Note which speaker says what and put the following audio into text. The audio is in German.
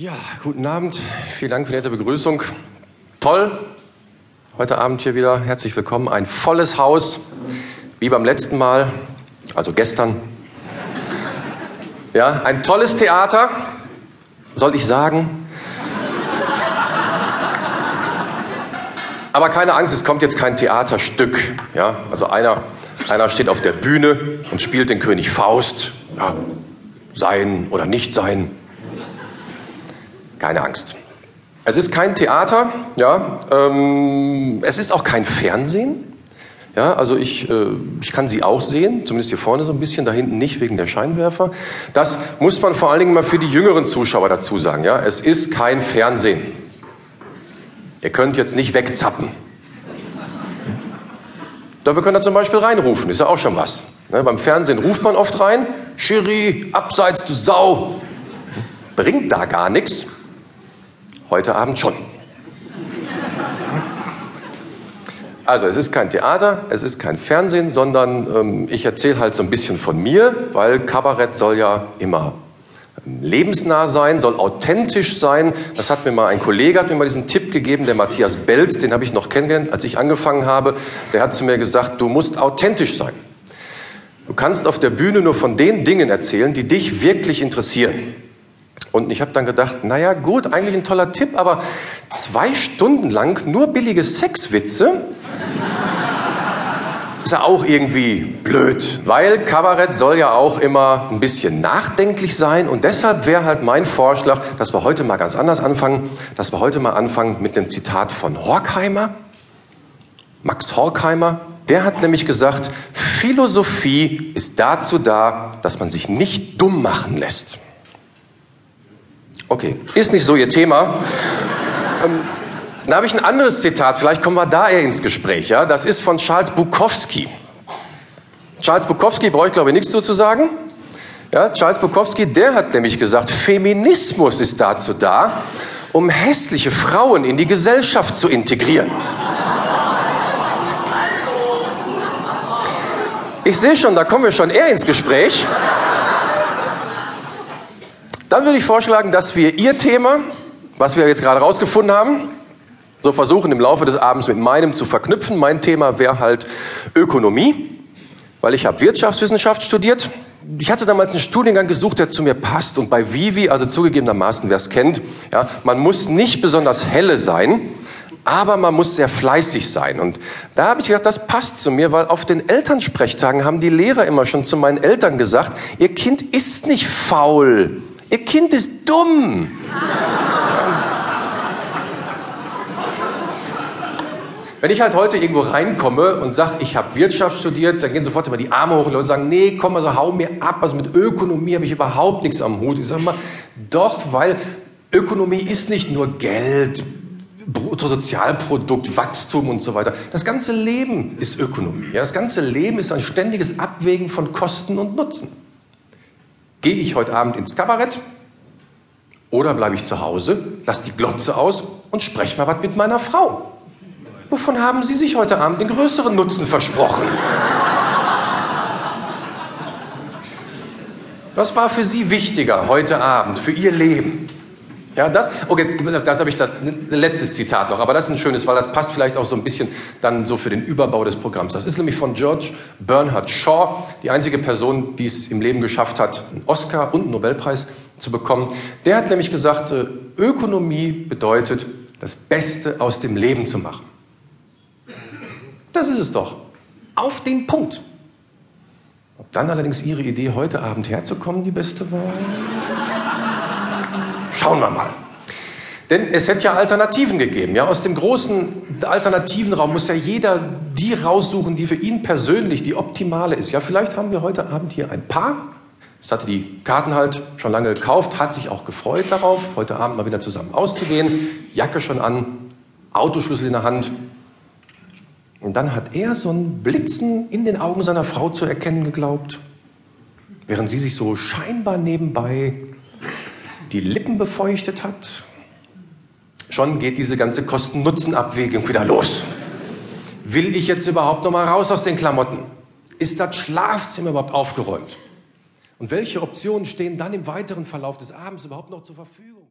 Speaker 1: Ja, guten Abend. Vielen Dank für die nette Begrüßung. Toll. Heute Abend hier wieder herzlich willkommen. Ein volles Haus, wie beim letzten Mal, also gestern. Ja, ein tolles Theater, soll ich sagen. Aber keine Angst, es kommt jetzt kein Theaterstück. Ja, also einer, einer steht auf der Bühne und spielt den König Faust. Ja, sein oder nicht sein. Keine Angst. Es ist kein Theater, ja. Ähm, es ist auch kein Fernsehen. Ja, also ich, äh, ich kann sie auch sehen, zumindest hier vorne so ein bisschen, da hinten nicht wegen der Scheinwerfer. Das muss man vor allen Dingen mal für die jüngeren Zuschauer dazu sagen. Ja, es ist kein Fernsehen. Ihr könnt jetzt nicht wegzappen. Dafür könnt ihr zum Beispiel reinrufen, ist ja auch schon was. Ne, beim Fernsehen ruft man oft rein, Schiri, abseits, du Sau. Bringt da gar nichts. Heute Abend schon. Also es ist kein Theater, es ist kein Fernsehen, sondern ähm, ich erzähle halt so ein bisschen von mir, weil Kabarett soll ja immer lebensnah sein, soll authentisch sein. Das hat mir mal ein Kollege hat mir mal diesen Tipp gegeben, der Matthias Belz, den habe ich noch kennengelernt, als ich angefangen habe. Der hat zu mir gesagt, du musst authentisch sein. Du kannst auf der Bühne nur von den Dingen erzählen, die dich wirklich interessieren. Und ich habe dann gedacht, naja gut, eigentlich ein toller Tipp, aber zwei Stunden lang nur billige Sexwitze? Ist ja auch irgendwie blöd, weil Kabarett soll ja auch immer ein bisschen nachdenklich sein. Und deshalb wäre halt mein Vorschlag, dass wir heute mal ganz anders anfangen, dass wir heute mal anfangen mit einem Zitat von Horkheimer, Max Horkheimer, der hat nämlich gesagt, Philosophie ist dazu da, dass man sich nicht dumm machen lässt. Okay, ist nicht so Ihr Thema. ähm, dann habe ich ein anderes Zitat, vielleicht kommen wir da eher ins Gespräch. Ja? Das ist von Charles Bukowski. Charles Bukowski brauche ich glaube ich nichts zu sagen. Ja, Charles Bukowski, der hat nämlich gesagt, Feminismus ist dazu da, um hässliche Frauen in die Gesellschaft zu integrieren. Ich sehe schon, da kommen wir schon eher ins Gespräch. Dann würde ich vorschlagen, dass wir Ihr Thema, was wir jetzt gerade rausgefunden haben, so versuchen im Laufe des Abends mit meinem zu verknüpfen. Mein Thema wäre halt Ökonomie, weil ich habe Wirtschaftswissenschaft studiert. Ich hatte damals einen Studiengang gesucht, der zu mir passt. Und bei Vivi, also zugegebenermaßen, wer es kennt, ja, man muss nicht besonders helle sein, aber man muss sehr fleißig sein. Und da habe ich gedacht, das passt zu mir, weil auf den Elternsprechtagen haben die Lehrer immer schon zu meinen Eltern gesagt, ihr Kind ist nicht faul, Ihr Kind ist dumm. Wenn ich halt heute irgendwo reinkomme und sage, ich habe Wirtschaft studiert, dann gehen sofort immer die Arme hoch und Leute sagen, nee, komm, also hau mir ab, also mit Ökonomie habe ich überhaupt nichts am Hut. Ich sage mal, doch, weil Ökonomie ist nicht nur Geld, Bruttosozialprodukt, Wachstum und so weiter. Das ganze Leben ist Ökonomie. Ja? Das ganze Leben ist ein ständiges Abwägen von Kosten und Nutzen. Gehe ich heute Abend ins Kabarett oder bleibe ich zu Hause, lasse die Glotze aus und spreche mal was mit meiner Frau? Wovon haben Sie sich heute Abend den größeren Nutzen versprochen? Was war für Sie wichtiger heute Abend, für Ihr Leben? Ja, das, okay, jetzt das habe ich das letztes Zitat noch, aber das ist ein schönes, weil das passt vielleicht auch so ein bisschen dann so für den Überbau des Programms. Das ist nämlich von George Bernhard Shaw, die einzige Person, die es im Leben geschafft hat, einen Oscar und einen Nobelpreis zu bekommen. Der hat nämlich gesagt, äh, Ökonomie bedeutet, das Beste aus dem Leben zu machen. Das ist es doch. Auf den Punkt. Ob dann allerdings Ihre Idee, heute Abend herzukommen, die beste war? Schauen wir mal. Denn es hätte ja Alternativen gegeben. Ja? Aus dem großen alternativen Raum muss ja jeder die raussuchen, die für ihn persönlich die optimale ist. Ja, vielleicht haben wir heute Abend hier ein Paar. Es hatte die Karten halt schon lange gekauft, hat sich auch gefreut darauf, heute Abend mal wieder zusammen auszugehen. Jacke schon an, Autoschlüssel in der Hand. Und dann hat er so ein Blitzen in den Augen seiner Frau zu erkennen geglaubt, während sie sich so scheinbar nebenbei die Lippen befeuchtet hat, schon geht diese ganze Kosten-Nutzen-Abwägung wieder los. Will ich jetzt überhaupt noch mal raus aus den Klamotten? Ist das Schlafzimmer überhaupt aufgeräumt? Und welche Optionen stehen dann im weiteren Verlauf des Abends überhaupt noch zur Verfügung?